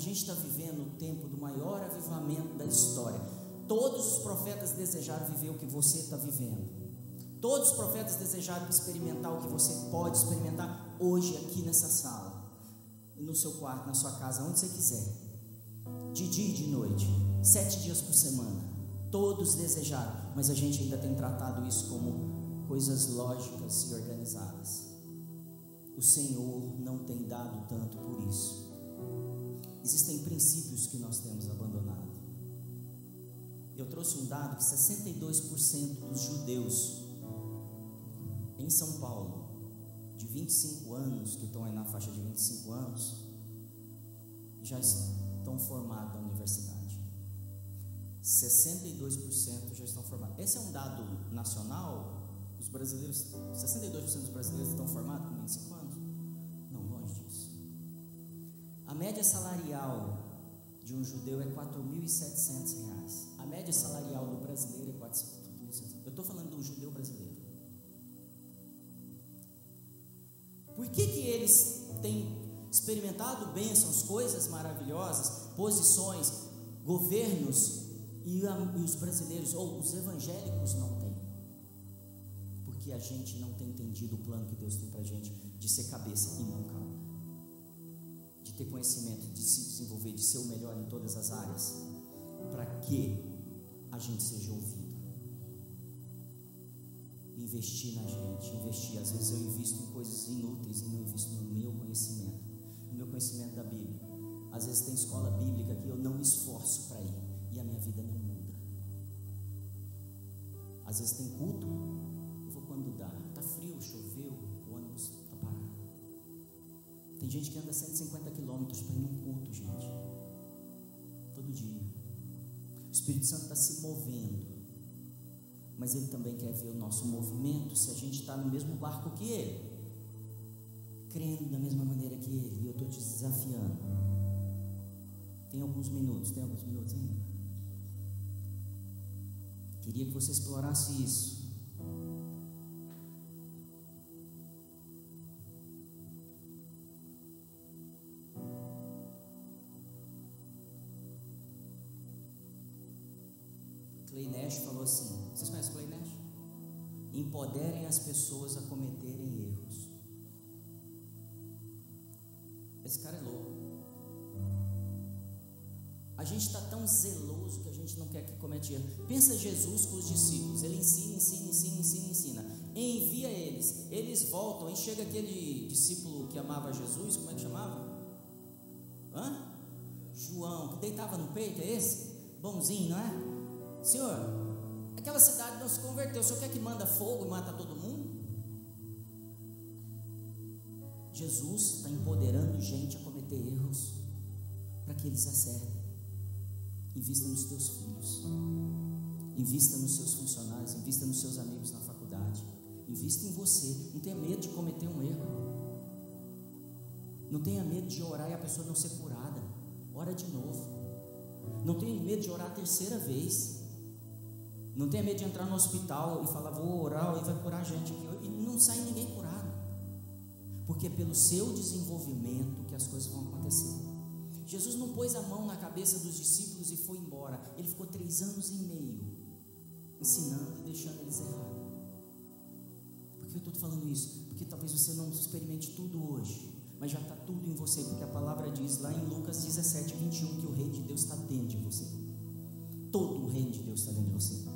gente está vivendo o tempo do maior avivamento da história. Todos os profetas desejaram viver o que você está vivendo. Todos os profetas desejaram experimentar o que você pode experimentar hoje aqui nessa sala, no seu quarto, na sua casa, onde você quiser, de dia e de noite, sete dias por semana. Todos desejaram, mas a gente ainda tem tratado isso como coisas lógicas e organizadas. O Senhor não tem dado tanto por isso. Existem princípios que nós temos abandonado. Eu trouxe um dado que 62% dos judeus em São Paulo, de 25 anos, que estão aí na faixa de 25 anos, já estão formados na universidade. 62% já estão formados. Esse é um dado nacional. Os brasileiros, 62% dos brasileiros estão formados com 25 anos? Média salarial de um judeu é 4.700 reais. A média salarial do brasileiro é 4.700. Eu estou falando do judeu brasileiro. Por que, que eles têm experimentado bênçãos, coisas maravilhosas, posições, governos e, os brasileiros ou os evangélicos não têm? Porque a gente não tem entendido o plano que Deus tem para a gente de ser cabeça e não cauda, de ter conhecimento, de se desenvolver, de ser o melhor em todas as áreas, para que a gente seja ouvido investir na gente, investir. Às vezes eu invisto em coisas inúteis e não invisto no meu conhecimento, no meu conhecimento da Bíblia. Às vezes tem escola bíblica que eu não me esforço para ir e a minha vida não muda. Às vezes tem culto, eu vou quando dá. Tá frio, choveu, o ônibus está parado. Tem gente que anda 150 quilômetros para ir num culto, gente. Todo dia. O Espírito Santo está se movendo mas Ele também quer ver o nosso movimento, se a gente está no mesmo barco que Ele, crendo da mesma maneira que Ele, e eu estou te desafiando. Tem alguns minutos, tem alguns minutos ainda? Queria que você explorasse isso. Clay Nash falou assim: vocês conhecem Clay Nash? Empoderem as pessoas a cometerem erros. Esse cara é louco. A gente está tão zeloso que a gente não quer que cometa erro. Pensa Jesus com os discípulos. Ele ensina, ensina, ensina, ensina, ensina. Envia eles. Eles voltam e chega aquele discípulo que amava Jesus, como é que chamava? Hã? João, que deitava no peito, é esse? Bonzinho, não é? Senhor, aquela cidade não se converteu, o senhor quer que manda fogo e mata todo mundo? Jesus está empoderando gente a cometer erros para que eles acertem. Invista nos teus filhos, invista nos seus funcionários, invista nos seus amigos na faculdade, invista em você. Não tenha medo de cometer um erro. Não tenha medo de orar e a pessoa não ser curada. Ora de novo. Não tenha medo de orar a terceira vez. Não tenha medo de entrar no hospital e falar, vou orar e vai curar a gente aqui. E não sai ninguém curado. Porque é pelo seu desenvolvimento que as coisas vão acontecer. Jesus não pôs a mão na cabeça dos discípulos e foi embora. Ele ficou três anos e meio ensinando e deixando eles errar. Por que eu estou falando isso? Porque talvez você não experimente tudo hoje, mas já está tudo em você, porque a palavra diz lá em Lucas 17, 21 que o reino de Deus está dentro de você. Todo o reino de Deus está dentro de você.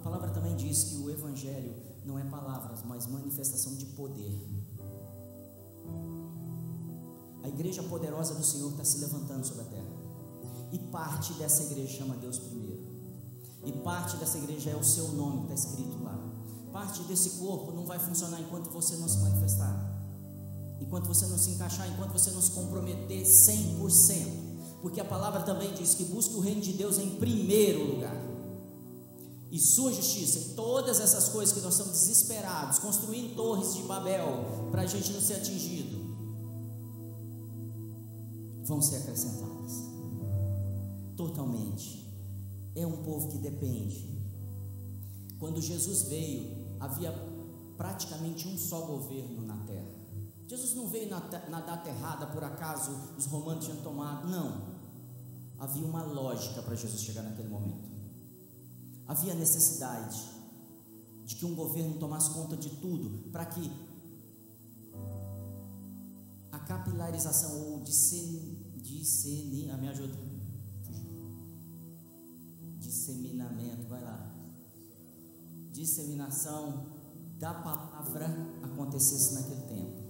A palavra também diz que o Evangelho não é palavras, mas manifestação de poder. A igreja poderosa do Senhor está se levantando sobre a terra. E parte dessa igreja chama Deus primeiro. E parte dessa igreja é o seu nome que está escrito lá. Parte desse corpo não vai funcionar enquanto você não se manifestar. Enquanto você não se encaixar, enquanto você não se comprometer 100%. Porque a palavra também diz que busque o reino de Deus em primeiro lugar e sua justiça, e todas essas coisas que nós estamos desesperados, construindo torres de Babel para a gente não ser atingido, vão ser acrescentadas. Totalmente. É um povo que depende. Quando Jesus veio, havia praticamente um só governo na terra, Jesus não veio na, na data errada, por acaso os romanos tinham tomado. Não. Havia uma lógica para Jesus chegar naquele momento. Havia necessidade de que um governo tomasse conta de tudo, para que a capilarização ou discernir, a me ajuda, disseminamento, vai lá, disseminação da palavra acontecesse naquele tempo.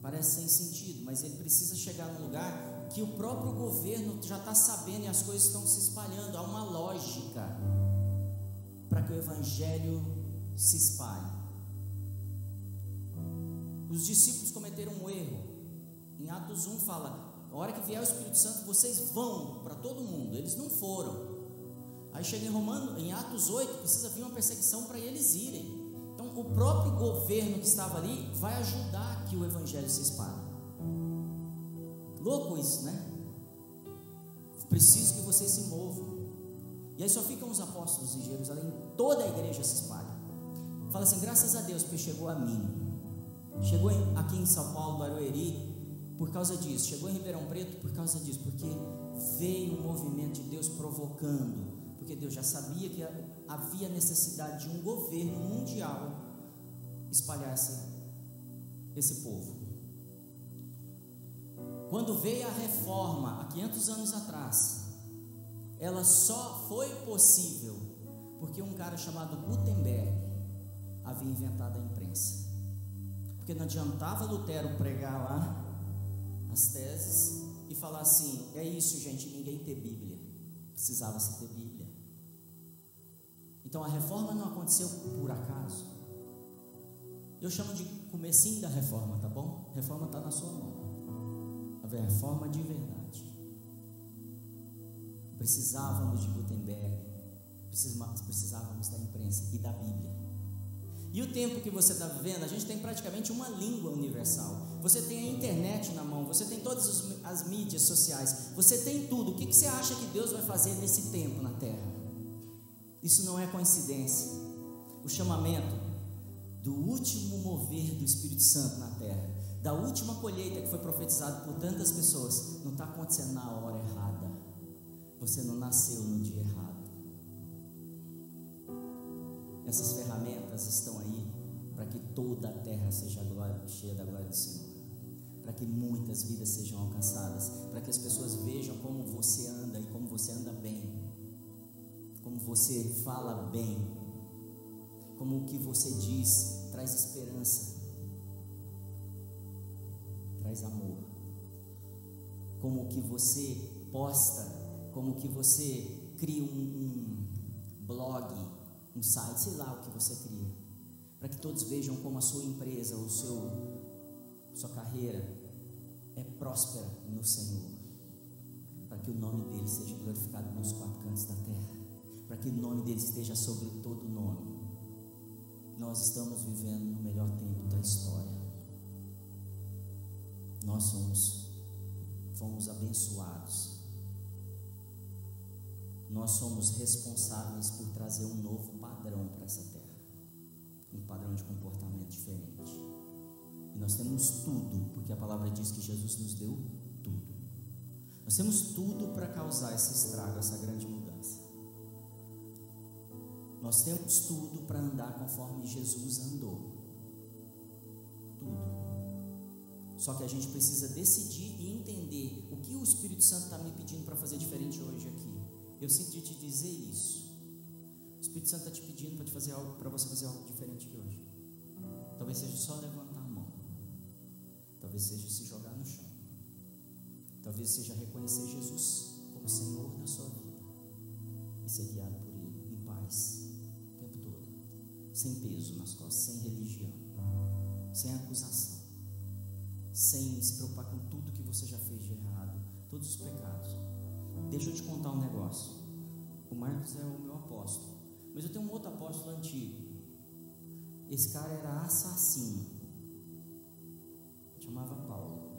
Parece sem sentido, mas ele precisa chegar num lugar que o próprio governo já está sabendo e as coisas estão se espalhando. Há uma lógica para que o evangelho se espalhe. Os discípulos cometeram um erro. Em Atos 1 fala: a hora que vier o Espírito Santo, vocês vão para todo mundo. Eles não foram. Aí chega em Romano, em Atos 8, precisa vir uma perseguição para eles irem o próprio governo que estava ali vai ajudar que o evangelho se espalhe. Louco isso, né? Preciso que vocês se movam. E aí só ficam os apóstolos em Jerusalém, toda a igreja se espalha. Fala assim: graças a Deus, porque chegou a mim. Chegou aqui em São Paulo, Barueri, por causa disso. Chegou em Ribeirão Preto por causa disso, porque veio um movimento de Deus provocando, porque Deus já sabia que havia necessidade de um governo mundial espalhar esse povo. Quando veio a reforma, há 500 anos atrás, ela só foi possível porque um cara chamado Gutenberg havia inventado a imprensa. Porque não adiantava Lutero pregar lá as teses e falar assim: é isso, gente, ninguém ter Bíblia. Precisava-se ter Bíblia. Então a reforma não aconteceu por acaso. Eu chamo de comecinho da reforma, tá bom? Reforma está na sua mão. A reforma de verdade. Precisávamos de Gutenberg, precisávamos da imprensa e da Bíblia. E o tempo que você está vivendo, a gente tem praticamente uma língua universal. Você tem a internet na mão, você tem todas as mídias sociais, você tem tudo. O que você acha que Deus vai fazer nesse tempo na terra? Isso não é coincidência. O chamamento do último mover do Espírito Santo na terra, da última colheita que foi profetizada por tantas pessoas, não está acontecendo na hora errada. Você não nasceu no dia errado. Essas ferramentas estão aí para que toda a terra seja glória, cheia da glória do Senhor. Para que muitas vidas sejam alcançadas, para que as pessoas vejam como você anda e como você anda bem, como você fala bem, como o que você diz traz esperança, amor, como que você posta, como que você cria um, um blog, um site, sei lá o que você cria, para que todos vejam como a sua empresa, o seu, sua carreira é próspera no Senhor, para que o nome dele seja glorificado nos quatro cantos da terra, para que o nome dele esteja sobre todo nome. Nós estamos vivendo no melhor tempo da história. Nós somos, fomos abençoados. Nós somos responsáveis por trazer um novo padrão para essa terra. Um padrão de comportamento diferente. E nós temos tudo, porque a palavra diz que Jesus nos deu tudo. Nós temos tudo para causar esse estrago, essa grande mudança. Nós temos tudo para andar conforme Jesus andou. Só que a gente precisa decidir e entender o que o Espírito Santo está me pedindo para fazer diferente hoje aqui. Eu sinto de te dizer isso. O Espírito Santo está te pedindo para te fazer algo, para você fazer algo diferente aqui hoje. Talvez seja só levantar a mão. Talvez seja se jogar no chão. Talvez seja reconhecer Jesus como Senhor da sua vida e ser guiado por Ele em paz sem peso nas costas, sem religião, sem acusação, sem se preocupar com tudo que você já fez de errado, todos os pecados. Deixa eu te contar um negócio. O Marcos é o meu apóstolo, mas eu tenho um outro apóstolo antigo. Esse cara era assassino, chamava Paulo.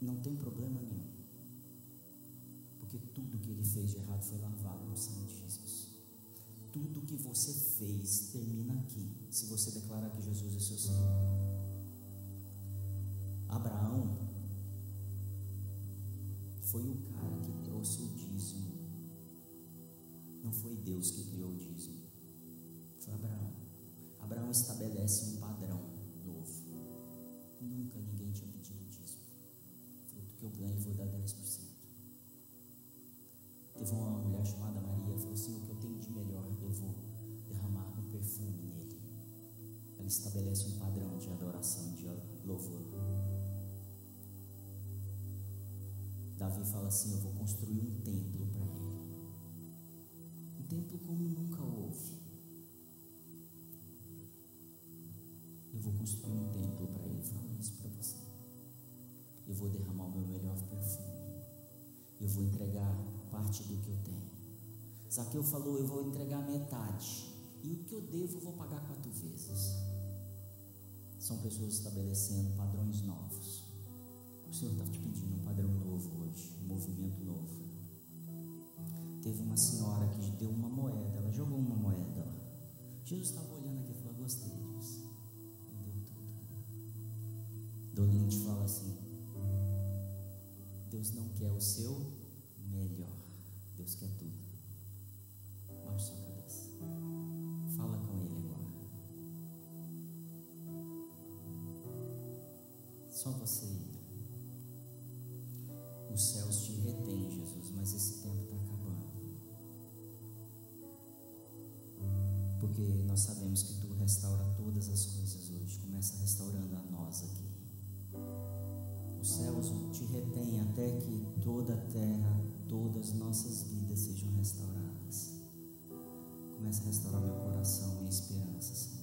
Não tem problema nenhum, porque tudo que ele fez de errado foi lavado no sangue de Jesus. tudo que você fez termina aqui, se você declarar que Jesus é seu Senhor. Abraão foi o cara que trouxe o dízimo. Não foi Deus que criou o dízimo. Foi Abraão. Abraão estabelece um padrão novo. Nunca ninguém tinha pedido dízimo. Fruto que eu ganho, vou dar 10%. Teve uma mulher chamada Maria, falou assim: O que eu tenho de melhor, eu vou derramar um perfume nele. Estabelece um padrão de adoração, de louvor. Davi fala assim: Eu vou construir um templo para ele. Um templo como nunca houve. Eu vou construir um templo para ele. Fala isso para você. Eu vou derramar o meu melhor perfume. Eu vou entregar parte do que eu tenho. Zaqueu falou: Eu vou entregar metade. E o que eu devo, eu vou pagar quatro vezes. São pessoas estabelecendo padrões novos. O Senhor está te pedindo um padrão novo hoje, um movimento novo. Teve uma senhora que deu uma moeda, ela jogou uma moeda. Jesus estava olhando aqui e falou: Gostei disso. Deu tudo. Dolinho te fala assim: Deus não quer o seu melhor, Deus quer tudo. Baixe sua Só você ir. Os céus te retêm, Jesus, mas esse tempo está acabando. Porque nós sabemos que tu restaura todas as coisas hoje. Começa restaurando a nós aqui. Os céus te retêm até que toda a terra, todas as nossas vidas sejam restauradas. Começa a restaurar meu coração, minha esperança, Senhor.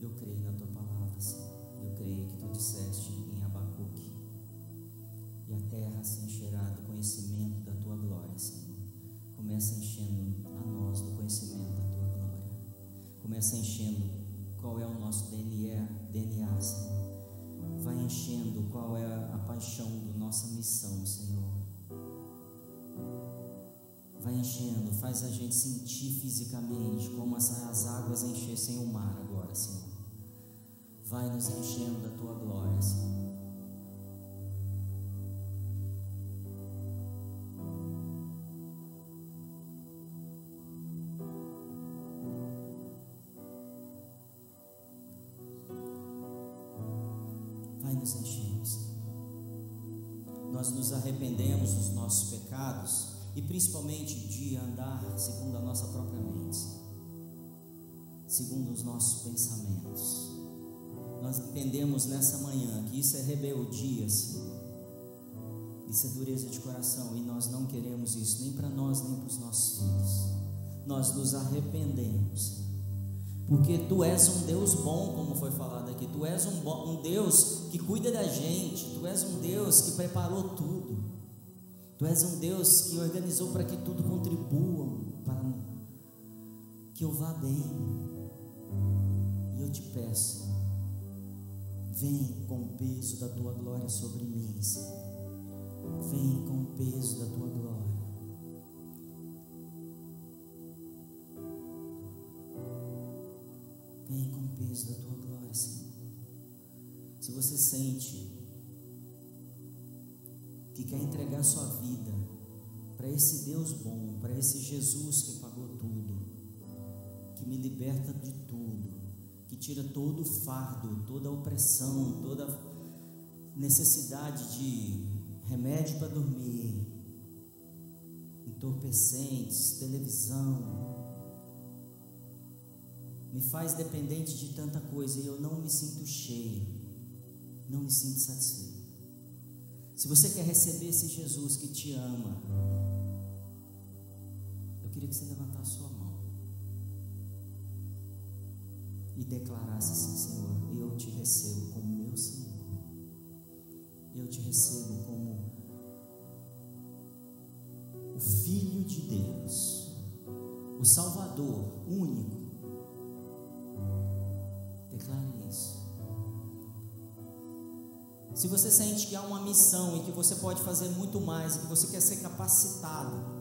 Eu creio na tua palavra, Senhor. Eu creio que tu disseste em Abacuque: E a terra se encherá do conhecimento da tua glória, Senhor. Começa enchendo a nós do conhecimento da tua glória. Começa enchendo qual é o nosso DNA, DNA Senhor. Vai enchendo qual é a paixão da nossa missão, Senhor. Vai enchendo, faz a gente sentir fisicamente como as, as águas enchessem o mar Senhor. Vai nos enchendo da tua glória, Senhor. Vai nos enchendo, Senhor. Nós nos arrependemos dos nossos pecados e principalmente de andar segundo a nossa própria mente, segundo os nossos pensamentos. Nós entendemos nessa manhã que isso é rebeldia, Senhor. Isso é dureza de coração e nós não queremos isso nem para nós nem para os nossos filhos. Nós nos arrependemos. Porque tu és um Deus bom, como foi falado aqui. Tu és um, bom, um Deus que cuida da gente. Tu és um Deus que preparou tudo. Tu és um Deus que organizou para que tudo contribua para que eu vá bem. E eu te peço, vem com o peso da tua glória sobre mim, Senhor. Vem com o peso da tua glória. Vem com o peso da tua glória, Senhor. Se você sente que quer entregar sua vida para esse Deus bom, para esse Jesus que pagou tudo, me liberta de tudo, que tira todo o fardo, toda a opressão, toda a necessidade de remédio para dormir, entorpecentes, televisão, me faz dependente de tanta coisa e eu não me sinto cheio, não me sinto satisfeito. Se você quer receber esse Jesus que te ama, eu queria que você levantasse sua mão e declarasse assim: Senhor, eu te recebo como meu Senhor, eu te recebo como o Filho de Deus, o Salvador único. Declare isso. Se você sente que há uma missão e que você pode fazer muito mais, e que você quer ser capacitado,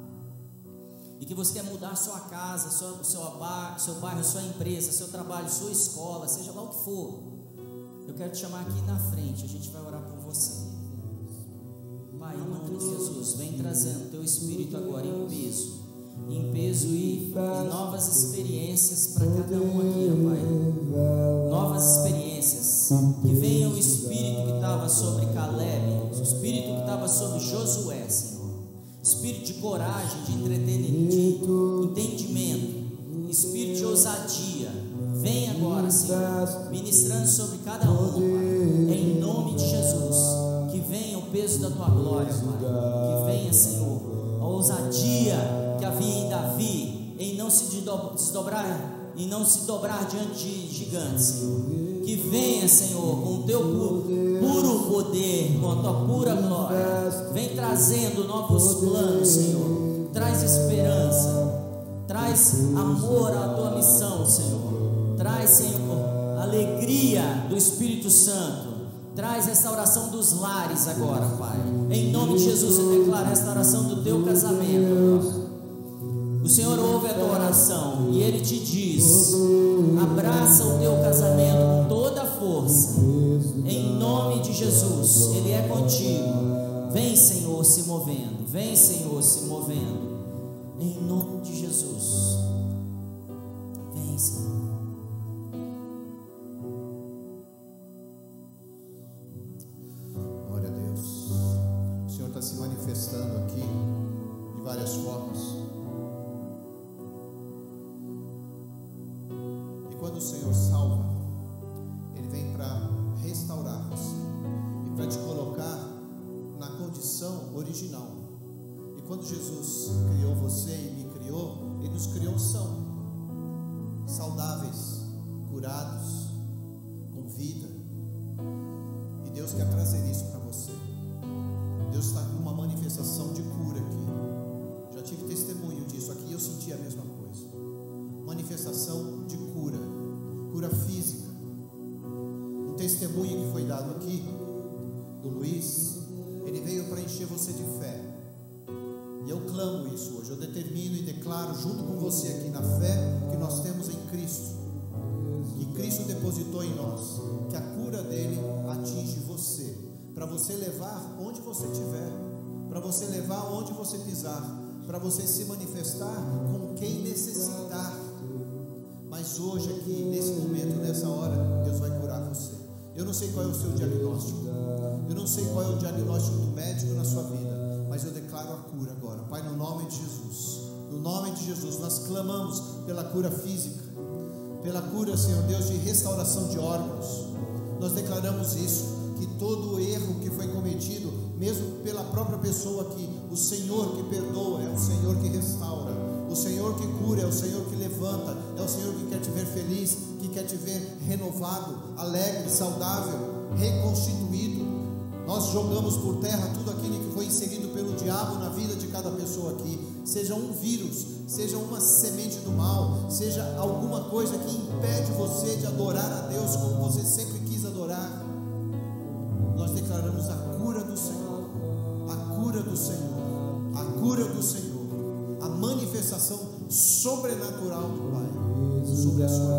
e que você quer mudar sua casa, seu, seu, seu bairro, sua empresa, seu trabalho, sua escola, seja lá o que for, eu quero te chamar aqui na frente, a gente vai orar por você. Pai, em nome de Jesus, vem trazendo teu espírito agora em peso, em peso e, novas experiências para cada um aqui, Pai. Novas experiências. Que venha o espírito que estava sobre Caleb, o espírito que estava sobre Josué, Senhor. Coragem, de entretenimento, entendimento, espírito de ousadia. Vem agora, Senhor, ministrando sobre cada um, Pai. Em nome de Jesus. Que venha o peso da tua glória, Pai. Que venha, Senhor, a ousadia que havia em Davi, em não se desdobrar e não se dobrar diante de gigantes, Senhor. Que venha, Senhor, com o teu puro poder, com a tua pura glória. Vem trazendo novos planos, Senhor. Traz esperança. Traz amor à tua missão, Senhor. Traz, Senhor, alegria do Espírito Santo. Traz restauração dos lares agora, Pai. Em nome de Jesus, eu declaro a restauração do teu casamento, Pai. O Senhor ouve a tua oração e Ele te diz: abraça o teu casamento com toda a força, em nome de Jesus. Ele é contigo. Vem, Senhor, se movendo. Vem, Senhor, se movendo. Em nome de Jesus. Vem, Senhor. Quando o Senhor salva, Ele vem para restaurar você e para te colocar na condição original. E quando Jesus criou você e me criou, Ele nos criou são saudáveis, curados, com vida. Luiz, ele veio para encher você de fé. E eu clamo isso hoje, eu determino e declaro junto com você aqui na fé que nós temos em Cristo. Que Cristo depositou em nós, que a cura dele atinge você, para você levar onde você estiver, para você levar onde você pisar, para você se manifestar com quem necessitar mas hoje, aqui, nesse momento, nessa hora, Deus vai curar. Eu não sei qual é o seu diagnóstico. Eu não sei qual é o diagnóstico do médico na sua vida. Mas eu declaro a cura agora. Pai, no nome de Jesus. No nome de Jesus, nós clamamos pela cura física. Pela cura, Senhor Deus, de restauração de órgãos. Nós declaramos isso. Que todo erro que foi cometido, mesmo pela própria pessoa aqui, o Senhor que perdoa, é o Senhor que restaura. O Senhor que cura, é o Senhor que levanta, é o Senhor que quer te ver feliz, que quer te ver renovado, alegre, saudável, reconstituído. Nós jogamos por terra tudo aquilo que foi inserido pelo diabo na vida de cada pessoa aqui, seja um vírus, seja uma semente do mal, seja alguma coisa que impede você de adorar a Deus como você sempre quis adorar. Nós declaramos a cura do Senhor, a cura do Senhor, a cura do Senhor a manifestação sobrenatural do Pai sobre a sua vida.